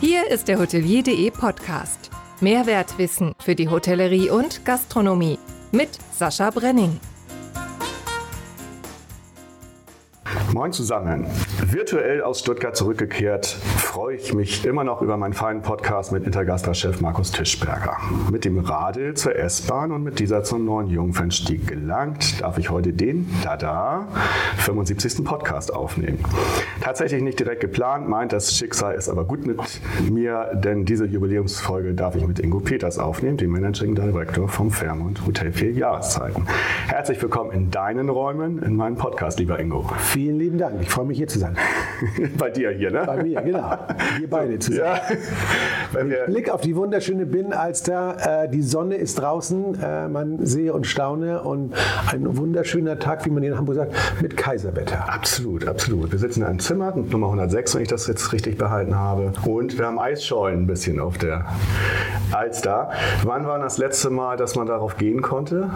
Hier ist der Hotelier.de Podcast. Mehrwertwissen für die Hotellerie und Gastronomie mit Sascha Brenning. Moin zusammen. Virtuell aus Stuttgart zurückgekehrt, freue ich mich immer noch über meinen feinen Podcast mit Intergastra-Chef Markus Tischberger. Mit dem Radl zur S-Bahn und mit dieser zum neuen Jungfernstieg gelangt, darf ich heute den, da 75. Podcast aufnehmen. Tatsächlich nicht direkt geplant, meint das Schicksal ist aber gut mit mir, denn diese Jubiläumsfolge darf ich mit Ingo Peters aufnehmen, dem Managing Director vom Fairmont Hotel für Jahreszeiten. Herzlich willkommen in deinen Räumen, in meinem Podcast, lieber Ingo. Vielen lieben Dank. Ich freue mich hier zu sein. Bei dir hier, ne? Bei mir, genau. Wir beide zusammen. Ja. Wir Blick auf die wunderschöne Binnenalster. Äh, die Sonne ist draußen. Äh, man sehe und staune. Und ein wunderschöner Tag, wie man in Hamburg sagt, mit Kaiserwetter. Absolut, absolut. Wir sitzen in einem Zimmer, Nummer 106, wenn ich das jetzt richtig behalten habe. Und wir haben Eisschollen ein bisschen auf der Alster. Wann war das letzte Mal, dass man darauf gehen konnte?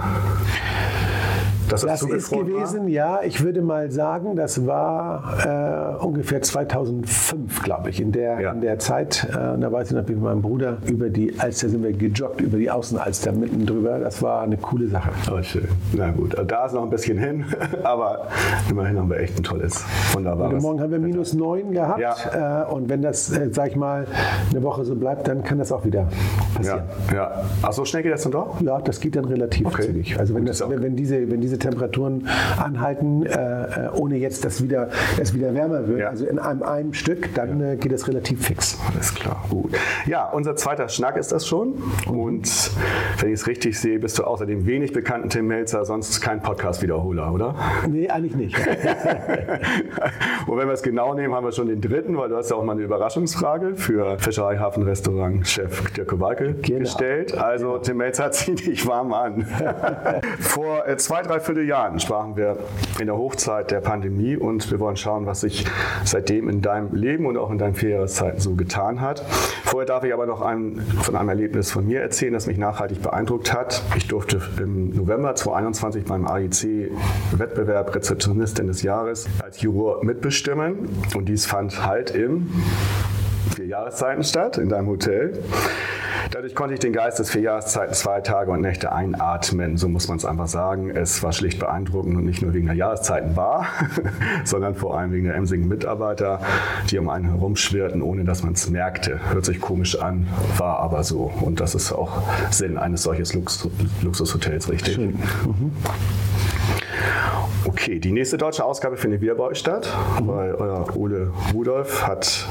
Das, das ist gewesen, war? ja. Ich würde mal sagen, das war äh, ungefähr 2005, glaube ich, in der, ja. in der Zeit. Äh, da weiß ich noch, wie mit meinem Bruder über die Alster sind wir gejoggt, über die Außenalster mitten drüber. Das war eine coole Sache. Oh, schön. Na gut, also da ist noch ein bisschen hin, aber immerhin haben wir echt ein tolles, wunderbares. Heute Morgen haben wir minus 9 gehabt. Ja. Äh, und wenn das, äh, sag ich mal, eine Woche so bleibt, dann kann das auch wieder passieren. Ja, ja. Ach, so schnell geht das dann doch? Ja, das geht dann relativ okay. zügig. Also wenn, das, wenn, wenn, diese, wenn diese Temperaturen anhalten, äh, ohne jetzt, dass wieder, es wieder wärmer wird, ja. also in einem, einem Stück, dann ja. äh, geht das relativ fix. Alles klar, gut. Ja, unser zweiter Schnack ist das schon. Und wenn ich es richtig sehe, bist du außer dem wenig bekannten Tim Melzer sonst kein Podcast-Wiederholer, oder? Nee, eigentlich nicht. Und wenn wir es genau nehmen, haben wir schon den dritten, weil du hast ja auch mal eine Überraschungsfrage für Fischereihafen-Restaurant-Chef Dirk Kowalke genau. gestellt. Also genau. Tim Melzer zieht dich warm an. Vor äh, zwei, drei, Vierteljahren sprachen wir in der Hochzeit der Pandemie und wir wollen schauen, was sich seitdem in deinem Leben und auch in deinen Vierjahreszeiten so getan hat. Vorher darf ich aber noch ein, von einem Erlebnis von mir erzählen, das mich nachhaltig beeindruckt hat. Ich durfte im November 2021 beim AIC-Wettbewerb Rezeptionistin des Jahres als Juror mitbestimmen und dies fand halt im vier Jahreszeiten statt in deinem Hotel. Dadurch konnte ich den Geist des vier Jahreszeiten zwei Tage und Nächte einatmen, so muss man es einfach sagen. Es war schlicht beeindruckend und nicht nur wegen der Jahreszeiten war, sondern vor allem wegen der emsigen Mitarbeiter, die um einen herumschwirrten, ohne dass man es merkte. Hört sich komisch an, war aber so. Und das ist auch Sinn eines solches Lux Luxushotels, richtig? Schön. Mhm. Okay, die nächste deutsche Ausgabe findet wieder bei euch statt, mhm. weil euer Ole Rudolf hat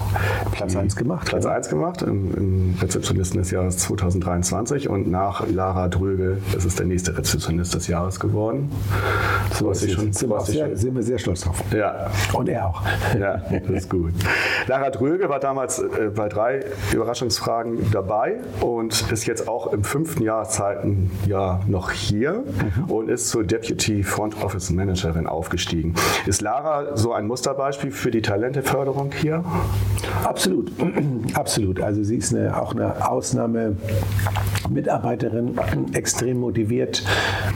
Platz 1 gemacht. Platz 1 gemacht im, im, Rezeptionisten des Jahres 2023 und nach Lara Dröge ist es der nächste Rezeptionist des Jahres geworden. So was ich schon, sind, wir sehr, sind wir sehr stolz drauf. Ja. Und er auch. Ja, das ist gut. Lara Dröge war damals äh, bei drei Überraschungsfragen dabei und ist jetzt auch im fünften Jahreszeitenjahr noch hier mhm. und ist zur Deputy Front Office Manager Managerin aufgestiegen. Ist Lara so ein Musterbeispiel für die Talenteförderung hier? Absolut, absolut. Also sie ist eine, auch eine Ausnahme-Mitarbeiterin, extrem motiviert,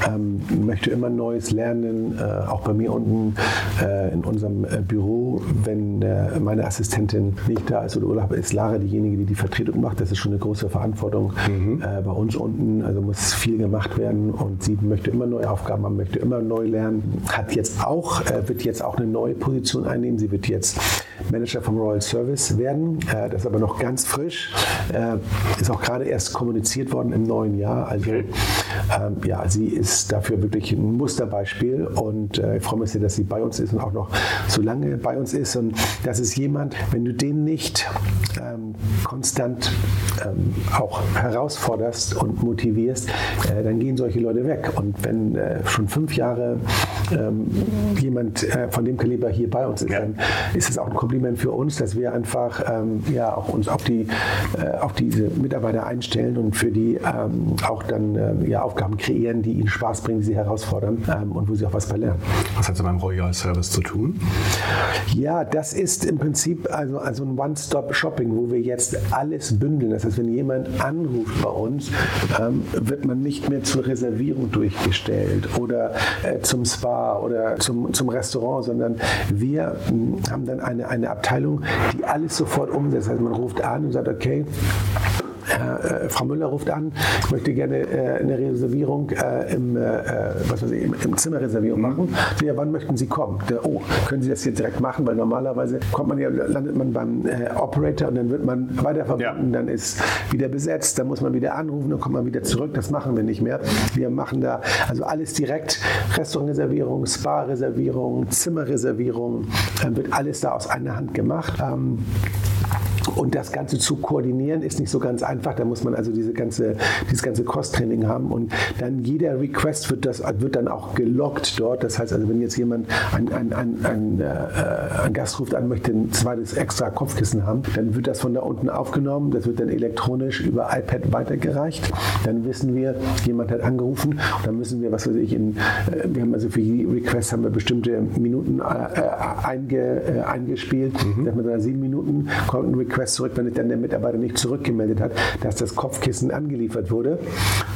ähm, möchte immer Neues lernen. Äh, auch bei mir unten äh, in unserem äh, Büro, wenn meine Assistentin nicht da ist oder Urlaub ist, Lara diejenige, die die Vertretung macht. Das ist schon eine große Verantwortung mhm. Äh, bei uns unten. Also muss viel gemacht werden und sie möchte immer neue Aufgaben haben, möchte immer neu lernen, hat jetzt auch, äh, wird jetzt auch eine neue Position einnehmen. Sie wird jetzt Manager vom Royal Service werden. Das ist aber noch ganz frisch. Ist auch gerade erst kommuniziert worden im neuen Jahr. Also ähm, ja, sie ist dafür wirklich ein Musterbeispiel und äh, ich freue mich sehr, dass sie bei uns ist und auch noch so lange bei uns ist. Und das ist jemand, wenn du den nicht ähm, konstant ähm, auch herausforderst und motivierst, äh, dann gehen solche Leute weg. Und wenn äh, schon fünf Jahre ähm, jemand äh, von dem Kaliber hier bei uns ist, ja. dann ist es auch ein Kompliment für uns, dass wir einfach ähm, ja, auch uns auf, die, äh, auf diese Mitarbeiter einstellen und für die ähm, auch dann ähm, ja, Aufgaben kreieren, die ihnen Spaß bringen, die sie herausfordern ähm, und wo sie auch was bei lernen. Was hat das beim Royal Service zu tun? Ja, das ist im Prinzip also, also ein One-Stop-Shopping, wo wir jetzt alles bündeln. Das heißt, wenn jemand anruft bei uns, ähm, wird man nicht mehr zur Reservierung durchgestellt oder äh, zum Spa oder zum, zum Restaurant, sondern wir mh, hm, haben dann eine, eine Abteilung, die alles sofort umsetzt. Also man ruft an und sagt, okay, äh, Frau Müller ruft an, ich möchte gerne äh, eine Reservierung äh, im, äh, was weiß ich, im, im Zimmerreservierung machen. Ja, wann möchten Sie kommen? Der, oh, können Sie das jetzt direkt machen? Weil normalerweise kommt man ja, landet man beim äh, Operator und dann wird man weiter verbunden, ja. dann ist wieder besetzt, dann muss man wieder anrufen, dann kommt man wieder zurück. Das machen wir nicht mehr. Wir machen da also alles direkt, Restaurantreservierung, Spa-Reservierung, Zimmerreservierung, dann wird alles da aus einer Hand gemacht. Ähm, und das Ganze zu koordinieren ist nicht so ganz einfach. Da muss man also diese ganze, dieses ganze Cross-Training haben. Und dann jeder Request wird, das, wird dann auch gelockt dort. Das heißt also, wenn jetzt jemand, ein, ein, ein, ein, äh, ein Gast ruft an, möchte ein zweites extra Kopfkissen haben, dann wird das von da unten aufgenommen. Das wird dann elektronisch über iPad weitergereicht. Dann wissen wir, jemand hat angerufen. Und dann müssen wir, was weiß ich, in, äh, wir haben also für die Request haben wir bestimmte Minuten äh, äh einge, äh, eingespielt. Mhm. Dass man da sieben Minuten kommt ein Request Request zurück, wenn dann der Mitarbeiter nicht zurückgemeldet hat, dass das Kopfkissen angeliefert wurde.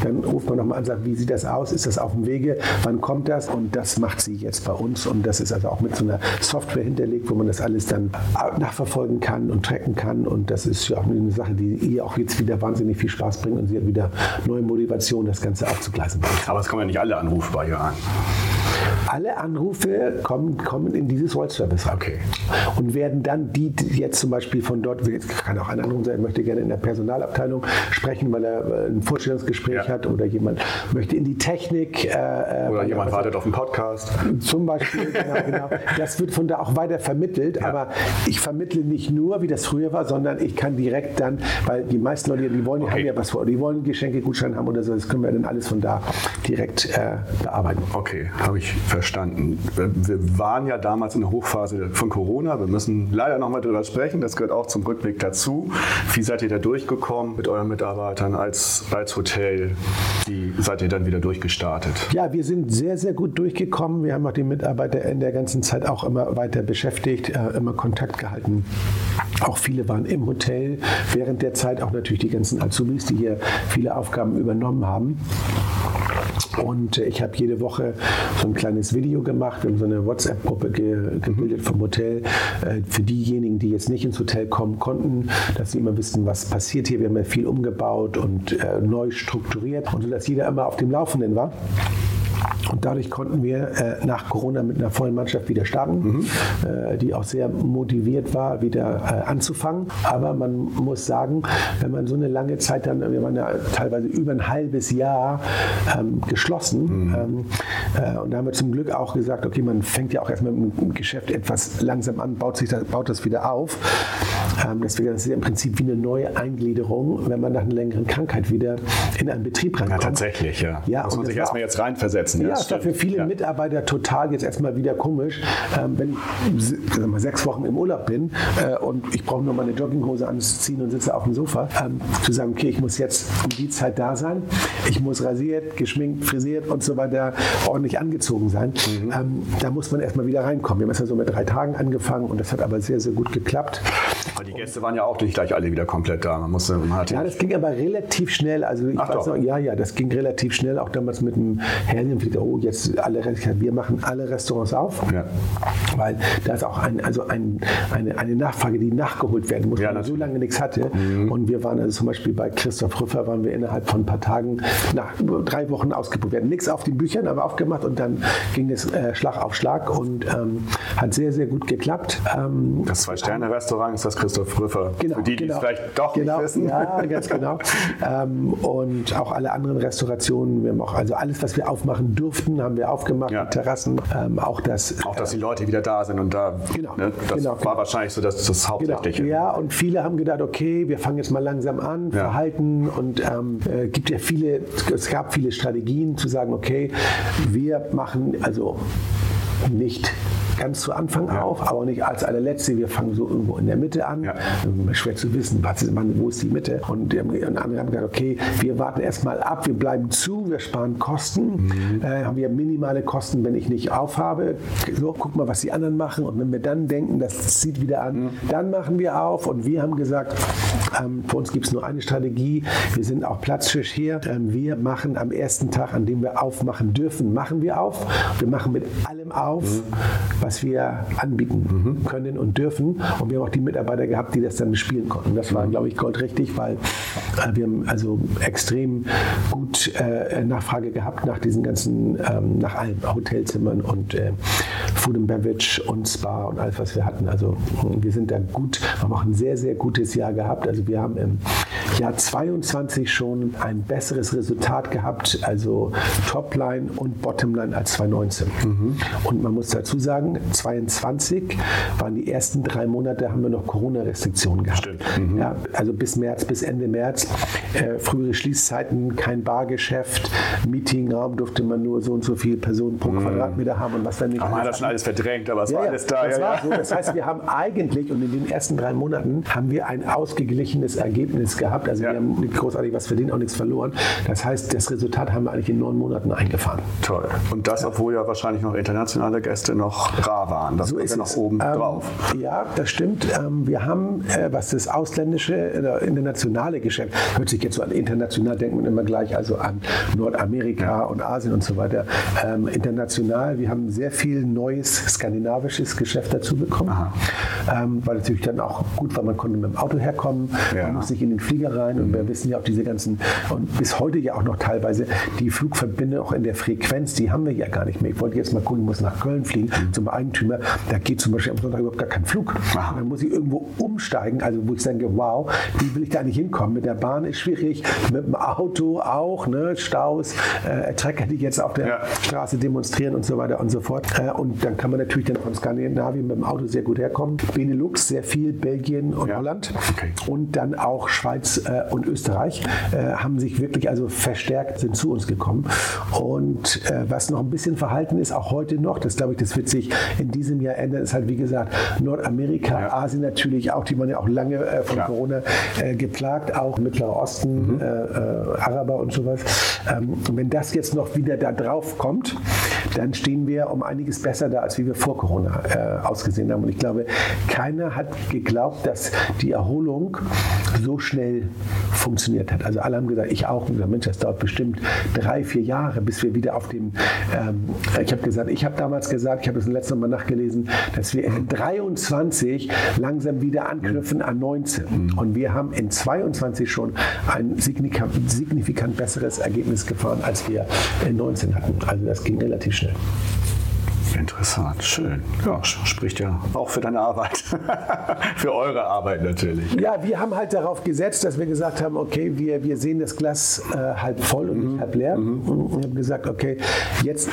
Dann ruft man nochmal an und sagt, wie sieht das aus? Ist das auf dem Wege? Wann kommt das? Und das macht sie jetzt bei uns. Und das ist also auch mit so einer Software hinterlegt, wo man das alles dann nachverfolgen kann und tracken kann. Und das ist ja auch eine Sache, die ihr auch jetzt wieder wahnsinnig viel Spaß bringt und sie hat wieder neue Motivation, das Ganze aufzugleisen. Aber es kommen ja nicht alle Anrufe bei ihr an. Alle Anrufe kommen, kommen in dieses Voice Service rein. Okay. Und werden dann die, die jetzt zum Beispiel von dort, kann auch ein Anruf sein, möchte gerne in der Personalabteilung sprechen, weil er äh, ein Vorstellungsgespräch ja. hat oder jemand möchte in die Technik. Äh, äh oder jemand wartet auf einen Podcast. Zum Beispiel, genau, genau. Das wird von da auch weiter vermittelt, ja. aber ich vermittle nicht nur, wie das früher war, sondern ich kann direkt dann, weil die meisten Leute, die wollen, okay. haben ja was vor, die wollen Geschenke, Gutschein haben oder so, das können wir dann alles von da direkt äh, bearbeiten. Okay, habe ich verstanden. Wir waren ja damals in der Hochphase von Corona, wir müssen leider noch mal darüber sprechen, das gehört auch zum Rückblick dazu. Wie seid ihr da durchgekommen mit euren Mitarbeitern als, als Hotel? Wie seid ihr dann wieder durchgestartet? Ja, wir sind sehr, sehr gut durchgekommen. Wir haben auch die Mitarbeiter in der ganzen Zeit auch immer weiter beschäftigt, äh, immer Kontakt gehalten. Auch viele waren im Hotel. Während der Zeit auch natürlich die ganzen Azubis, die hier viele Aufgaben übernommen haben. Und ich habe jede Woche so ein kleines Video gemacht. Wir haben so eine WhatsApp-Gruppe ge gebildet vom Hotel. Äh, für diejenigen, die jetzt nicht ins Hotel kommen konnten, dass sie immer wissen, was passiert hier. Wir haben ja viel umgebaut und äh, neu strukturiert und so, dass jeder immer auf dem Laufenden war. Und dadurch konnten wir äh, nach Corona mit einer vollen Mannschaft wieder starten, mhm. äh, die auch sehr motiviert war, wieder äh, anzufangen. Aber man muss sagen, wenn man so eine lange Zeit dann, wir waren ja teilweise über ein halbes Jahr ähm, geschlossen. Mhm. Ähm, äh, und da haben wir zum Glück auch gesagt, okay, man fängt ja auch erstmal mit dem Geschäft etwas langsam an, baut, sich das, baut das wieder auf. Deswegen ist es ja im Prinzip wie eine neue Eingliederung, wenn man nach einer längeren Krankheit wieder in einen Betrieb reinkommt. Ja, tatsächlich, ja. ja muss man sich erstmal jetzt reinversetzen. Ja, ist doch für viele ja. Mitarbeiter total jetzt erstmal wieder komisch, ähm, wenn ich mal, sechs Wochen im Urlaub bin äh, und ich brauche nur meine Jogginghose anziehen und sitze auf dem Sofa, ähm, zu sagen, okay, ich muss jetzt um die Zeit da sein, ich muss rasiert, geschminkt, frisiert und so weiter ordentlich angezogen sein. Mhm. Ähm, da muss man erstmal wieder reinkommen. Wir haben erst mal so mit drei Tagen angefangen und das hat aber sehr, sehr gut geklappt. Die Gäste waren ja auch nicht gleich alle wieder komplett da. Man musste, man ja, das ging aber relativ schnell. Also ich Ach weiß noch, ja, ja, das ging relativ schnell. Auch damals mit dem Helium, oh, jetzt alle, wir machen alle Restaurants auf, ja. weil da ist auch ein, also ein, eine, eine Nachfrage, die nachgeholt werden muss, ja, weil man so lange nichts hatte. Mhm. Und wir waren also zum Beispiel bei Christoph Rüffer, waren wir innerhalb von ein paar Tagen, nach drei Wochen ausgebucht. Wir hatten nichts auf den Büchern, aber aufgemacht und dann ging es äh, Schlag auf Schlag und ähm, hat sehr, sehr gut geklappt. Ähm, das Zwei-Sterne-Restaurant ist das Christoph Rüffer. Genau, Für die, genau, die es vielleicht doch genau, nicht wissen. Ja, ganz genau. ähm, und auch alle anderen Restaurationen, wir haben auch also alles, was wir aufmachen durften, haben wir aufgemacht, ja. Terrassen, ähm, auch das. Auch, dass die Leute wieder da sind und da. Genau. Ne, das genau, war genau. wahrscheinlich so das, das Hauptsächliche. Genau. Ja, und viele haben gedacht, okay, wir fangen jetzt mal langsam an, ja. verhalten und ähm, äh, gibt ja viele, es gab viele Strategien zu sagen, okay, wir machen also nicht ganz zu Anfang ja. auf, aber nicht als allerletzte. Wir fangen so irgendwo in der Mitte an. Ja. Schwer zu wissen, was ist, wo ist die Mitte. Und, und andere haben gesagt, okay, wir warten erstmal ab, wir bleiben zu, wir sparen Kosten. Mhm. Äh, haben wir minimale Kosten, wenn ich nicht aufhabe. So, guck mal, was die anderen machen. Und wenn wir dann denken, das zieht wieder an, mhm. dann machen wir auf. Und wir haben gesagt, ähm, für uns gibt es nur eine Strategie. Wir sind auch Platzfisch hier. Ähm, wir machen am ersten Tag, an dem wir aufmachen dürfen, machen wir auf. Wir machen mit allem auf, mhm. was wir anbieten mhm. können und dürfen. Und wir haben auch die Mitarbeiter gehabt, die das dann bespielen konnten. Das war, glaube ich, goldrichtig, weil äh, wir haben also extrem gut äh, Nachfrage gehabt nach diesen ganzen, ähm, nach allen Hotelzimmern und äh, Food and Beverage und Spa und alles, was wir hatten. Also wir sind da gut, wir haben auch ein sehr, sehr gutes Jahr gehabt. Also wir haben im Jahr 22 schon ein besseres Resultat gehabt, also Topline und Bottomline als 2019. Mhm. Und man muss dazu sagen, 22 waren die ersten drei Monate, haben wir noch Corona-Restriktionen gehabt. Mhm. Ja, also bis März, bis Ende März. Äh, frühere Schließzeiten, kein Bargeschäft, Meetingraum durfte man nur so und so viele Personen pro mhm. Quadratmeter haben und was dann nicht. Man hat das schon alles verdrängt, aber es ja, war alles da. Das, ja, so. das heißt, wir haben eigentlich und in den ersten drei Monaten haben wir ein ausgeglichenes Ergebnis gehabt. Also wir haben nicht großartig was verdient, auch nichts verloren. Das heißt, das Resultat haben wir eigentlich in neun Monaten eingefahren. Toll. Und das, obwohl ja wahrscheinlich noch internationale Gäste noch rar waren. Das so ist ja noch oben ähm, drauf. Ja, das stimmt. Ähm, wir haben, äh, was das ausländische, äh, internationale Geschäft, hört sich jetzt so an international, denkt man immer gleich, also an Nordamerika ja. und Asien und so weiter. Ähm, international, wir haben sehr viel neues skandinavisches Geschäft dazu bekommen, ähm, weil natürlich dann auch gut war, man konnte mit dem Auto herkommen, ja. man muss nicht in den Flieger rein und wir wissen ja auch diese ganzen, und bis heute ja auch noch teilweise, die Flugverbindungen auch in der Frequenz, die haben wir ja gar nicht mehr. Ich wollte jetzt mal gucken, ich muss nach Köln fliegen mhm. zum Eigentümer, da geht zum Beispiel am Sonntag überhaupt gar kein Flug. Dann muss ich irgendwo umsteigen, also wo ich denke, wow, wie will ich da nicht hinkommen? Mit der Bahn ist schwierig, mit dem Auto auch, ne? Staus, äh, Trecker, die jetzt auf der ja. Straße demonstrieren und so weiter und so fort. Äh, und dann kann man natürlich dann von Skandinavien mit dem Auto sehr gut herkommen. Benelux sehr viel, Belgien und ja. Holland okay. und dann auch Schweiz äh, und Österreich äh, haben sich wirklich also verstärkt, sind zu uns gekommen. Und äh, was noch ein bisschen verhalten ist, auch heute noch, das glaube ich, das wird sich in diesem Jahr ändern, ist halt wie gesagt Nordamerika, ja. Asien natürlich auch, die waren ja auch lange äh, von ja. Corona äh, geplagt, auch Mittlerer Osten, mhm. Araber und sowas. Ähm, wenn das jetzt noch wieder da drauf kommt, dann stehen wir um einiges besser da, als wie wir vor Corona äh, ausgesehen haben. Und ich glaube, keiner hat geglaubt, dass die Erholung so schnell funktioniert hat. Also alle haben gesagt, ich auch. Und gesagt, Mensch, das dauert bestimmt drei, vier Jahre, bis wir wieder auf dem, ähm, ich habe gesagt, ich habe damals gesagt, ich habe das letzte Mal nachgelesen, dass wir in 23 langsam wieder anknüpfen an 19. Mhm. Und wir haben in 22 schon ein signifikant, signifikant besseres Ergebnis gefahren, als wir in 19 hatten. Also das ging relativ schnell. 是。Interessant, schön. Ja, spricht ja auch für deine Arbeit. für eure Arbeit natürlich. Ja, wir haben halt darauf gesetzt, dass wir gesagt haben, okay, wir, wir sehen das Glas äh, halb voll und mhm. nicht halb leer. Mhm. Und wir haben gesagt, okay, jetzt,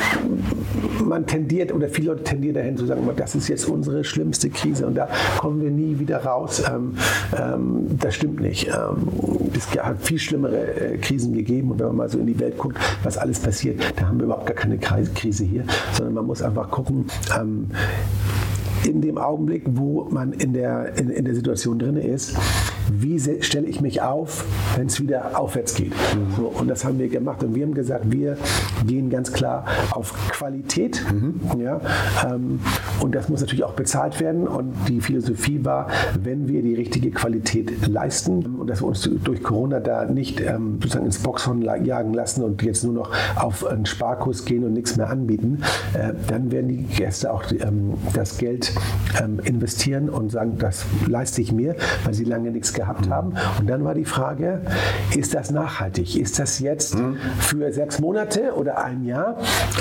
man tendiert oder viele Leute tendieren dahin zu sagen, das ist jetzt unsere schlimmste Krise und da kommen wir nie wieder raus. Ähm, ähm, das stimmt nicht. Ähm, es hat viel schlimmere äh, Krisen gegeben und wenn man mal so in die Welt guckt, was alles passiert, da haben wir überhaupt gar keine Krise hier, sondern man muss einfach gucken, ähm, in dem Augenblick, wo man in der, in, in der Situation drin ist, wie stelle ich mich auf, wenn es wieder aufwärts geht. Mhm. So, und das haben wir gemacht. Und wir haben gesagt, wir gehen ganz klar auf Qualität. Mhm. Ja, ähm, und das muss natürlich auch bezahlt werden. Und die Philosophie war, wenn wir die richtige Qualität leisten und dass wir uns durch Corona da nicht ähm, sozusagen ins Boxhorn jagen lassen und jetzt nur noch auf einen Sparkurs gehen und nichts mehr anbieten, äh, dann werden die Gäste auch ähm, das Geld ähm, investieren und sagen, das leiste ich mir, weil sie lange nichts gehabt mhm. haben. Und dann war die Frage, ist das nachhaltig? Ist das jetzt mhm. für sechs Monate oder ein Jahr?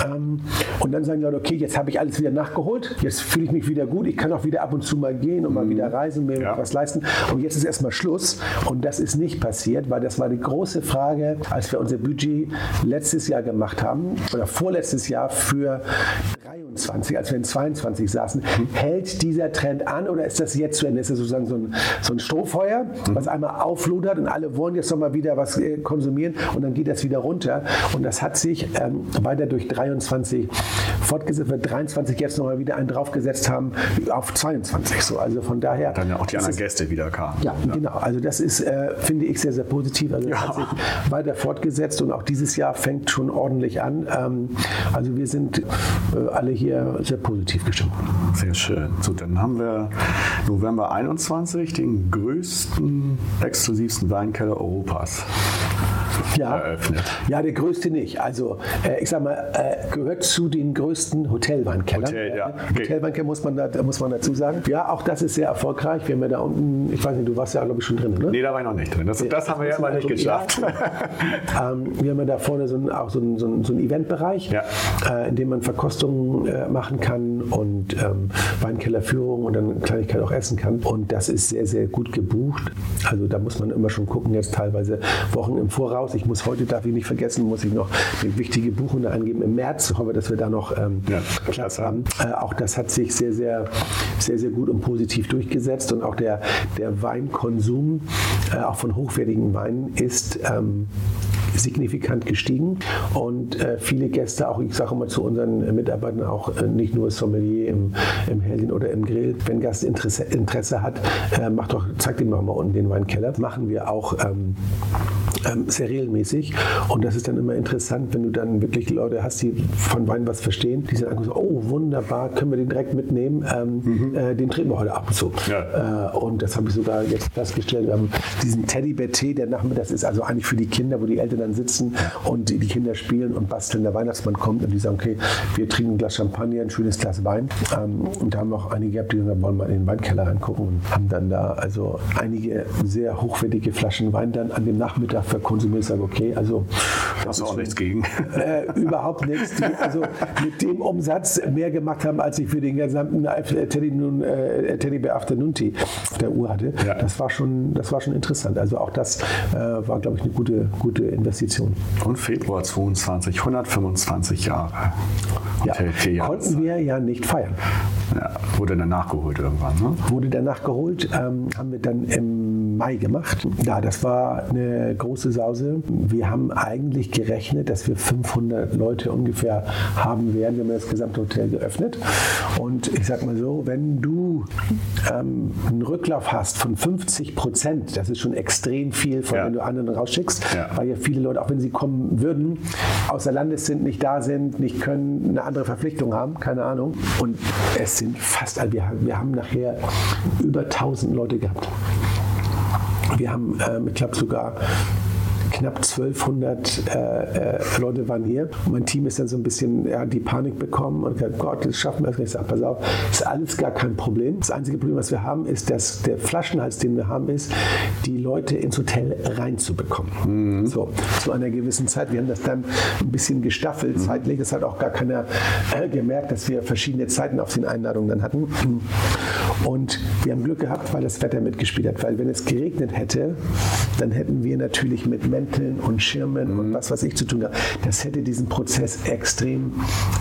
Ähm, und dann sagen die Leute, okay, jetzt habe ich alles wieder nachgeholt, jetzt fühle ich mich wieder gut, ich kann auch wieder ab und zu mal gehen und mal mhm. wieder reisen, mir ja. was leisten. Und jetzt ist erstmal Schluss. Und das ist nicht passiert, weil das war die große Frage, als wir unser Budget letztes Jahr gemacht haben oder vorletztes Jahr für 23, als wir in 22 saßen, hält dieser Trend an oder ist das jetzt zu Ende? Ist das sozusagen so ein, so ein Strohfeuer, was einmal auflodert und alle wollen jetzt nochmal wieder was äh, konsumieren und dann geht das wieder runter. Und das hat sich ähm, weiter durch 23 fortgesetzt, wir 23 jetzt nochmal wieder einen draufgesetzt haben auf 22. So, also von daher. Dann ja auch die anderen Gäste wieder kamen. Ja, ja, genau. Also das ist, äh, finde ich, sehr, sehr positiv. Also Ja. hat sich weiter fortgesetzt und auch dieses Jahr fängt schon ordentlich an. Ähm, also wir sind äh, alle hier sehr positiv gestimmt. Sehr schön. So, dann haben wir November 21 den größten, exklusivsten Weinkeller Europas Ja. eröffnet. Ja, der größte nicht. Also äh, ich sag mal, äh, gehört zu den größten Hotelweinkellern. Hotel, ja. Äh, Okay. Hotelweinkeller muss man, da, muss man dazu sagen. Ja, auch das ist sehr erfolgreich. Wir haben ja da unten, ich weiß nicht, du warst ja glaube ich schon drin, ne? Nee, da war ich noch nicht drin. Das, das haben wir ja immer nicht geschafft. Ähm, wir haben ja da vorne so ein, auch so einen so ein, so ein Eventbereich, Ja. äh, in dem man Verkostungen äh, machen kann und ähm, Weinkellerführung und dann Kleinigkeit auch essen kann. Und das ist sehr, sehr gut gebucht. Also da muss man immer schon gucken, jetzt teilweise Wochen im Voraus. Ich muss heute, darf ich nicht vergessen, muss ich noch eine wichtige Buchung da eingeben. Im März hoffe, dass wir da noch ähm, Ja, Platz Platz haben. Äh, auch das hat sich sehr, sehr, sehr, sehr gut und positiv durchgesetzt. Und auch der, der Weinkonsum, äh, auch von hochwertigen Weinen, ist ähm, signifikant gestiegen. Und äh, viele Gäste, auch ich sage immer zu unseren Mitarbeitern, auch äh, nicht nur Sommelier im, im Hellen oder im Grill, wenn Gast Interesse, Interesse hat, äh, macht doch, zeigt ihm doch mal unten den Weinkeller. Machen wir auch ähm, ähm, sehr regelmäßig. Und das ist dann immer interessant, wenn du dann wirklich Leute hast, die von Wein was verstehen, die sagen, so, oh wunderbar, können wir den direkt mitnehmen, ähm, äh, den trinken wir heute ab und zu. Ja. Äh, und das habe ich sogar jetzt festgestellt, haben diesen Teddybär-Tee, der nachmittags ist also eigentlich für die Kinder, wo die Eltern dann sitzen und die, Kinder spielen und basteln, der Weihnachtsmann kommt und die sagen, okay, wir trinken ein Glas Champagner, ein schönes Glas Wein. Ähm, und da haben wir auch einige gehabt, die gesagt, wollen mal in den Weinkeller reingucken und haben dann da also einige sehr hochwertige Flaschen Wein dann an dem Nachmittag verkonsumiert. Ich sage, okay, also Hast du auch nichts gegen. äh, überhaupt nichts. Die also mit dem Umsatz mehr gemacht haben, als ich für den gesamten Teddy, nun, äh, Teddybär Afternoon Tea auf der Uhr hatte. Ja. Das, war schon, das war schon interessant. Also auch das äh, war, glaube ich, eine gute, gute Investition. Und Februar 22, 125 Jahre. Ja. Hotel Jahre. Konnten wir ja nicht feiern. Ja, wurde dann nachgeholt irgendwann. Ne? Wurde dann nachgeholt, ähm, haben wir dann im Mai gemacht. Ja, das war eine große Sause. Wir haben eigentlich gerechnet, dass wir 500 Leute ungefähr haben werden. Wir haben das gesamte Hotel geöffnet. Und ich sag mal so, wenn du ähm, einen Rücklauf hast von 50 Prozent, das ist schon extrem viel, von Ja. wenn du anderen rausschickst, Ja. weil ja viele Leute, auch wenn sie kommen würden, außer Landes sind, nicht da sind, nicht können, eine andere Verpflichtung haben, keine Ahnung. Und es sind fast, wir, wir haben nachher über 1000 Leute gehabt. Wir haben, ähm, ich glaube sogar knapp 1200 äh, äh, Leute waren hier. Und mein Team ist dann so ein bisschen, ja, die Panik bekommen und gesagt, Gott, das schaffen wir. Ich sage, pass auf, ist alles gar kein Problem. Das einzige Problem, was wir haben, ist, dass der Flaschenhals, den wir haben, ist, die Leute ins Hotel reinzubekommen. So, zu einer gewissen Zeit. Wir haben das dann ein bisschen gestaffelt zeitlich. Das hat auch gar keiner äh, gemerkt, dass wir verschiedene Zeiten auf den Einladungen dann hatten. Und wir haben Glück gehabt, weil das Wetter mitgespielt hat. Weil wenn es geregnet hätte, dann hätten wir natürlich mit Mänteln und Schirmen und was weiß ich zu tun gehabt. Das hätte diesen Prozess extrem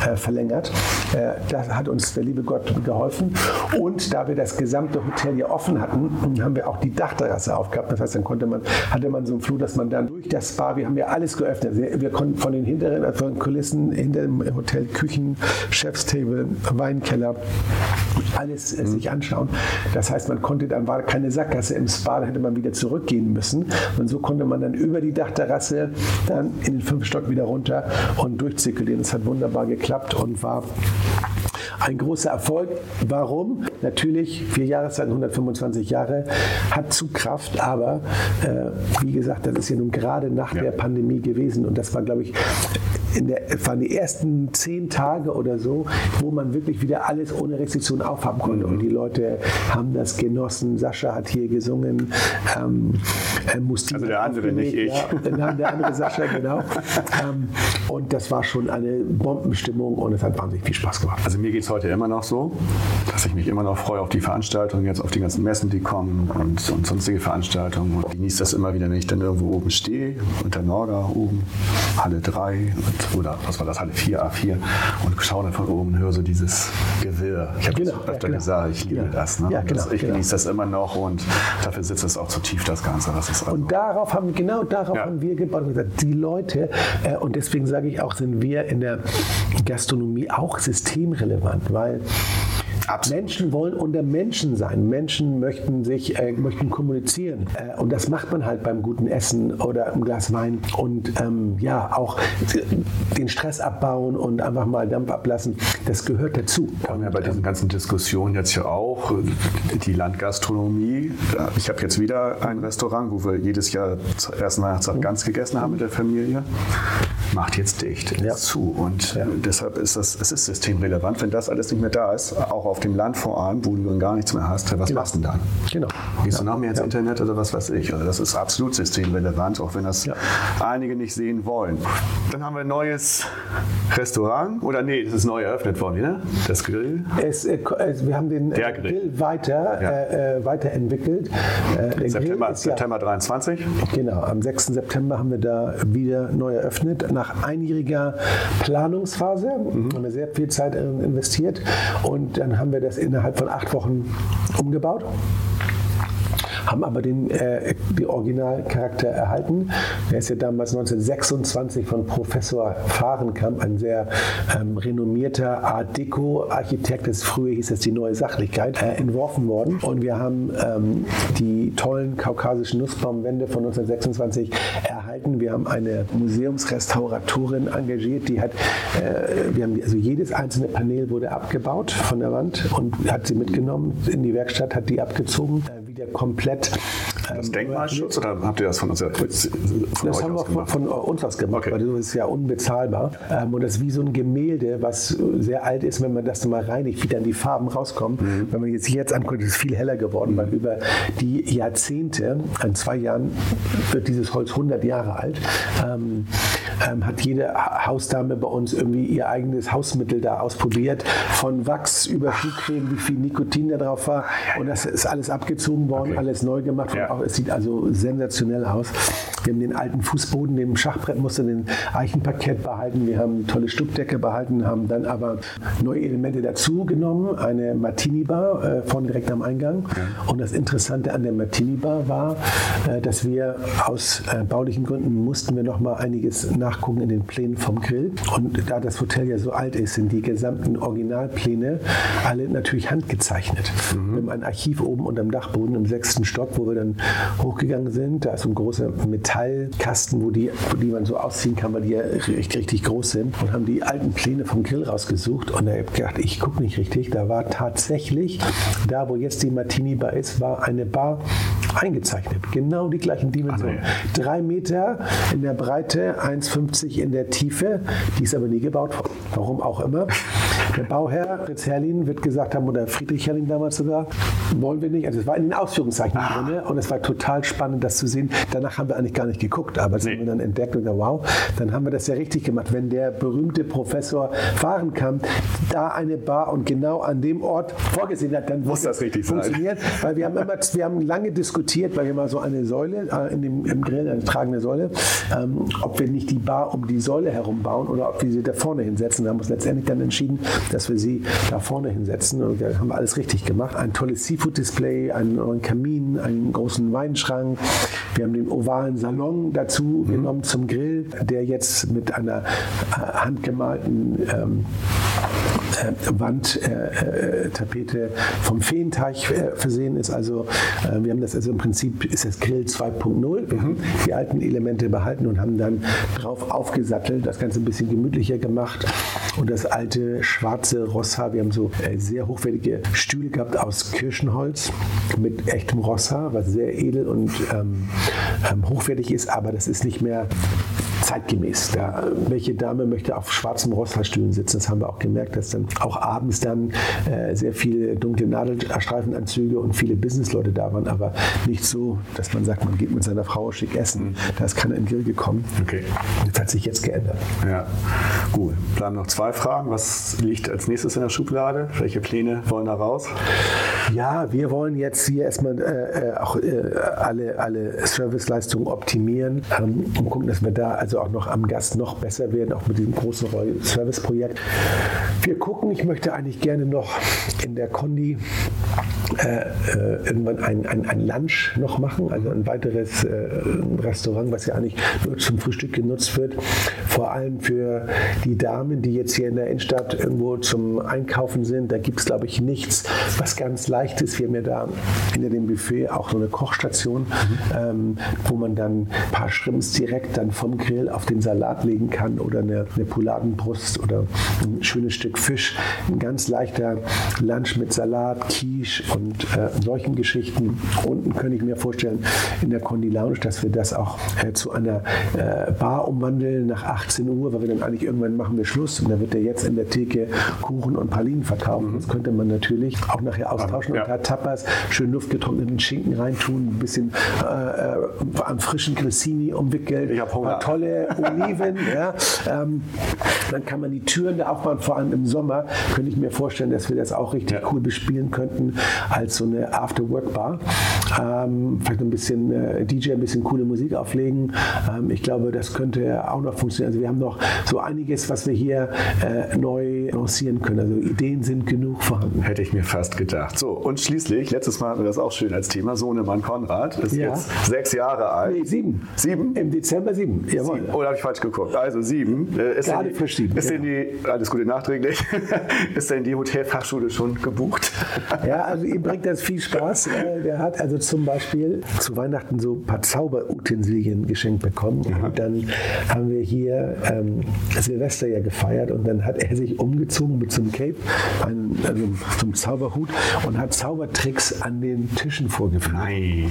äh, verlängert. Äh, da hat uns der liebe Gott geholfen. Und da wir das gesamte Hotel ja offen hatten, haben wir auch die Dachterrasse aufgehabt. Das heißt, dann konnte man, hatte man so einen Flur, dass man dann durch das Spa, wir haben ja alles geöffnet. Wir, wir konnten von den hinteren, von den Kulissen hinter dem Hotel Küchen, Chefstable, Weinkeller, alles äh, sich anschauen. Das heißt, man konnte, dann war keine Sackgasse im Spa, da hätte man wieder zurückgehen müssen. Und so konnte man dann über die Dachterrasse dann in den fünf Stock wieder runter und durchzirkulieren. Das hat wunderbar geklappt und war ein großer Erfolg. Warum? Natürlich, vier Jahreszeiten, 125 Jahre, hat Zugkraft, aber äh, wie gesagt, das ist ja nun gerade nach Ja. der Pandemie gewesen und das war, glaube ich, in der, waren die ersten zehn Tage oder so, wo man wirklich wieder alles ohne Restriktion aufhaben konnte. Und die Leute haben das genossen. Sascha hat hier gesungen. Ähm, äh, Mustin Also der andere, nicht ich. Ja, Nein, der andere Sascha, genau. ähm, und das war schon eine Bombenstimmung und es hat wahnsinnig viel Spaß gemacht. Also mir geht es heute immer noch so, dass ich mich immer noch freue auf die Veranstaltungen, jetzt auf die ganzen Messen, die kommen und, und sonstige Veranstaltungen. Und genieße das immer wieder, wenn ich dann irgendwo oben stehe, unter Norga oben, Halle 3 und oder was war das, Halle 4, A4 und schaue dann von oben und höre so dieses Gewirr. Ich habe Genau, das ja, öfter genau. gesagt, ich liebe Genau. das. Ne? Ja, genau, das, ich genau. genieße das immer noch und dafür sitzt es auch zu tief, das Ganze. Das ist also, Und darauf haben, genau darauf Ja. haben wir gebaut und gesagt, die Leute, äh, und deswegen sage ich auch, sind wir in der Gastronomie auch systemrelevant, weil Absolut. Menschen wollen unter Menschen sein. Menschen möchten sich, äh, möchten kommunizieren. Äh, und das macht man halt beim guten Essen oder im Glas Wein. Und ähm, ja, auch den Stress abbauen und einfach mal Dampf ablassen, das gehört dazu. haben wir bei diesen ganzen Diskussionen jetzt ja auch äh, die Landgastronomie. Ja, Ich habe jetzt wieder ein Restaurant, wo wir jedes Jahr zur ersten Weihnachtstag ganz gegessen haben mit der Familie. Macht jetzt dicht, ist Ja. zu. Und äh, deshalb ist das, es ist systemrelevant. Wenn das alles nicht mehr da ist, auch auf dem Land vor allem, wo du dann gar nichts mehr hast, was machst du denn dann? Genau. Gehst du noch mehr ins Internet oder was weiß ich? Also das ist absolut systemrelevant, auch wenn das Ja. einige nicht sehen wollen. Dann haben wir ein neues Restaurant. Oder nee, das ist neu eröffnet worden, ne? Das Grill. Es, äh, es, wir haben den äh, Grill. Grill weiter, Ja. äh, äh, weiterentwickelt. Äh, September, ist ja, September 23. Genau, am 6. September haben wir da wieder neu eröffnet. Nach einjähriger Planungsphase haben wir sehr viel Zeit in- investiert und dann haben wir das innerhalb von acht Wochen umgebaut. Haben aber den äh, die Originalcharakter erhalten. Der ist ja damals 1926 von Professor Fahrenkamp, ein sehr ähm, renommierter Art Deco-Architekt, das früher hieß es die neue Sachlichkeit, äh, entworfen worden. Und wir haben ähm, die tollen kaukasischen Nussbaumwände von 1926 erhalten. Wir haben eine Museumsrestauratorin engagiert, die hat, äh, wir haben also jedes einzelne Panel wurde abgebaut von der Wand und hat sie mitgenommen in die Werkstatt, hat die abgezogen, äh, wieder komplett. Das ähm, Denkmalschutz oder habt ihr das von, uns, von das haben wir von, von uns aus gemacht, Okay. weil das ist ja unbezahlbar. Ähm, und das ist wie so ein Gemälde, was sehr alt ist, wenn man das mal reinigt, wie dann die Farben rauskommen. Mhm. Wenn man jetzt jetzt anguckt, ist es viel heller geworden, weil über die Jahrzehnte, in zwei Jahren wird dieses Holz 100 Jahre alt, ähm, ähm, hat jede Ha- Hausdame bei uns irgendwie ihr eigenes Hausmittel da ausprobiert. Von Wachs über Schuhcreme, wie viel Nikotin da drauf war. Und das ist alles abgezogen worden, Okay. alles neu gemacht. Ja. Es sieht also sensationell aus. Wir haben den alten Fußboden, dem Schachbrett musste den Eichenparkett behalten. Wir haben tolle Stuckdecke behalten, haben dann aber neue Elemente dazu genommen. Eine Martini-Bar äh, vorne direkt am Eingang. Und das Interessante an der Martini-Bar war, äh, dass wir aus äh, baulichen Gründen mussten wir noch mal einiges nachgucken in den Plänen vom Grill. Und da das Hotel ja so alt ist, sind die gesamten Originalpläne alle natürlich handgezeichnet. Wir haben ein Archiv oben unterm Dachboden im sechsten Stock, wo wir dann hochgegangen sind. Da ist so ein großer Metallkasten, wo die, die man so ausziehen kann, weil die ja richtig, richtig groß sind. Und haben die alten Pläne vom Grill rausgesucht. Und da habe ich gedacht, ich gucke nicht richtig. Da war tatsächlich, da wo jetzt die Martini Bar ist, war eine Bar eingezeichnet. Genau die gleichen Dimensionen. Ah. Drei Meter in der Breite, 1,50 in der Tiefe. Die ist aber nie gebaut worden. Warum auch immer. Der Bauherr, Fritz Herrlin, wird gesagt haben, oder Friedrich Herrlin damals sogar, wollen wir nicht. Also es war in den Ausführungszeichen drin und es war total spannend, das zu sehen. Danach haben wir eigentlich gar nicht geguckt, aber das Nee. haben wir dann entdeckt und gesagt, wow, dann haben wir das ja richtig gemacht. Wenn der berühmte Professor Fahrenkamp da eine Bar und genau an dem Ort vorgesehen hat, dann Muss das richtig sein. funktionieren. Weil wir haben immer, wir haben lange diskutiert, weil wir mal so eine Säule äh, in dem, im Grill, eine tragende Säule, ähm, ob wir nicht die Bar um die Säule herum bauen oder ob wir sie da vorne hinsetzen. Da haben wir uns letztendlich dann entschieden, dass wir sie da vorne hinsetzen. Und da haben wir alles richtig gemacht. Ein tolles Seafood-Display, einen neuen Kamin, einen großen Weinschrank. Wir haben den ovalen Salon dazu genommen zum Grill, der jetzt mit einer äh, handgemalten ähm, äh, Wandtapete vom Feenteich äh, versehen ist. Also äh, wir haben das also im Prinzip ist das Grill 2.0. Wir haben die alten Elemente behalten und haben dann drauf aufgesattelt, das Ganze ein bisschen gemütlicher gemacht und das alte schwarze Rosshaar. Wir haben so äh, sehr hochwertige Stühle gehabt aus Kirschenholz mit echtem Rosshaar, was sehr edel und ähm, ähm, hochwertig ist, aber das ist nicht mehr zeitgemäß. Da, welche Dame möchte auf schwarzem Rosshaarstühlen sitzen? Das haben wir auch gemerkt, dass dann auch abends dann äh, sehr viele dunkle Nadelstreifenanzüge und viele Businessleute da waren, aber nicht so, dass man sagt, man geht mit seiner Frau schick essen. Da ist keiner in Grill gekommen. Okay. Das hat sich jetzt geändert. Ja, gut. Bleiben noch zwei Fragen. Was liegt als nächstes in der Schublade? Welche Pläne wollen da raus? Ja, wir wollen jetzt hier erstmal äh, äh, auch äh, alle, alle Serviceleistungen optimieren ähm, und gucken, dass wir da also also auch noch am Gast noch besser werden, auch mit diesem großen Serviceprojekt. Wir gucken, ich möchte eigentlich gerne noch in der Condi äh, äh, irgendwann ein, ein, ein Lunch noch machen, also ein weiteres äh, Restaurant, was ja eigentlich nur zum Frühstück genutzt wird. Vor allem für die Damen, die jetzt hier in der Innenstadt irgendwo zum Einkaufen sind. Da gibt es, glaube ich, nichts, was ganz leicht ist. Wir haben ja da hinter dem Buffet auch so eine Kochstation, mhm. ähm, wo man dann ein paar Shrimps direkt dann vom Grill auf den Salat legen kann oder eine, eine Pouladenbrust oder ein schönes Stück Fisch. Ein ganz leichter Lunch mit Salat, Quiche und äh, solchen Geschichten. Unten könnte ich mir vorstellen, in der Condi Lounge, dass wir das auch äh, zu einer äh, Bar umwandeln nach 18 Uhr, weil wir dann eigentlich irgendwann machen wir Schluss und da wird ja jetzt in der Theke Kuchen und Pralinen verkaufen. Das könnte man natürlich auch nachher austauschen ja. und da Tapas, schön luftgetrockneten Schinken reintun, ein bisschen äh, äh an frischen Grissini umwickelt, ich Hunger. tolle Oliven. ja, ähm, dann kann man die Türen da aufbauen, vor allem im Sommer könnte ich mir vorstellen, dass wir das auch richtig ja. cool bespielen könnten als so eine After-Work-Bar. Ähm, vielleicht ein bisschen äh, DJ, ein bisschen coole Musik auflegen. Ähm, ich glaube, das könnte auch noch funktionieren. Also wir haben noch so einiges, was wir hier äh, neu lancieren können. Also Ideen sind genug vorhanden. Hätte ich mir fast gedacht. So, und schließlich, letztes Mal hatten wir das auch schön als Thema, Sohnemann Konrad ist ja. jetzt sechs Jahre alt. Nee, sieben. Sieben? Im Dezember sieben. Jawohl. Sieben. Oh, da habe ich falsch geguckt. Also sieben. Äh, ist Gerade frisch sieben. Ist genau. denn die, alles Gute nachträglich, ist denn die Hotelfachschule schon gebucht? ja, also ihm bringt das viel Spaß. Der hat also zum Beispiel zu Weihnachten so ein paar Zauberutensilien geschenkt bekommen. Ja. Und dann haben wir hier ähm, Silvester ja gefeiert und dann hat er sich umgezogen mit so einem Cape, einen, also zum Zauberhut und hat Zaubertricks an den Tischen vorgeführt. Nein.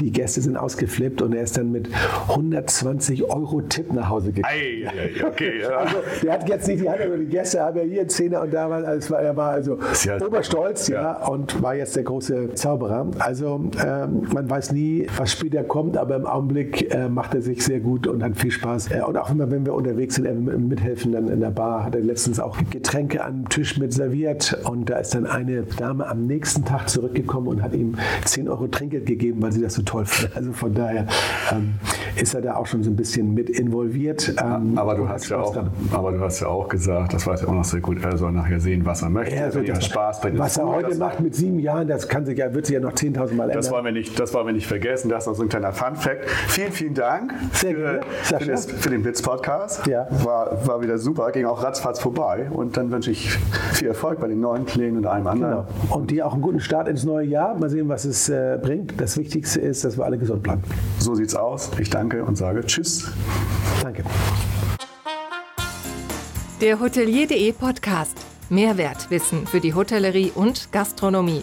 Die Gäste sind ausgeflippt und er ist dann mit 120 Euro Tipp nach Hause gekommen. Ei, okay, ja. Also, der hat jetzt nicht die Hand über die Gäste, haben ja hier einen Zehner und da war, also, er war also ja oberstolz ja. ja. und war jetzt der große Zauberer. Also ähm, man weiß nie, was später kommt, aber im Augenblick äh, macht er sich sehr gut und hat viel Spaß. Äh, und auch immer, wenn wir unterwegs sind, er mithelfen dann in der Bar, hat er letztens auch Getränke am Tisch mit serviert und da ist dann eine Dame am nächsten Tag zurückgekommen und hat ihm 10 Euro Trinkgeld gegeben, weil sie das so toll findet. Also von daher ähm, ist er da auch schon so ein bisschen mit involviert. Ähm, aber, du hast ja auch, aber du hast ja auch gesagt, das weiß ich auch noch sehr gut, er soll nachher sehen, was er möchte. Er wird das Spaß bringt. Was er heute macht mit sieben Jahren, das kann sich ja, wird sich ja noch 10.000 Mal ändern. Das wollen wir nicht, das wollen wir nicht vergessen. Das ist noch so ein kleiner Fun-Fact. Vielen, vielen Dank für, für, das, für, den Blitz-Podcast. Ja. War, war wieder super, ging auch ratzfatz vorbei. Und dann wünsche ich viel Erfolg bei den neuen Plänen und allem anderen. Genau. Und dir auch einen guten Start ins neue Jahr. Mal sehen, was es äh, bringt. Das Wichtigste ist, dass wir alle gesund bleiben. So sieht's aus. Ich danke und sage Tschüss. Danke. Der Hotelier.de Podcast. Mehrwertwissen für die Hotellerie und Gastronomie.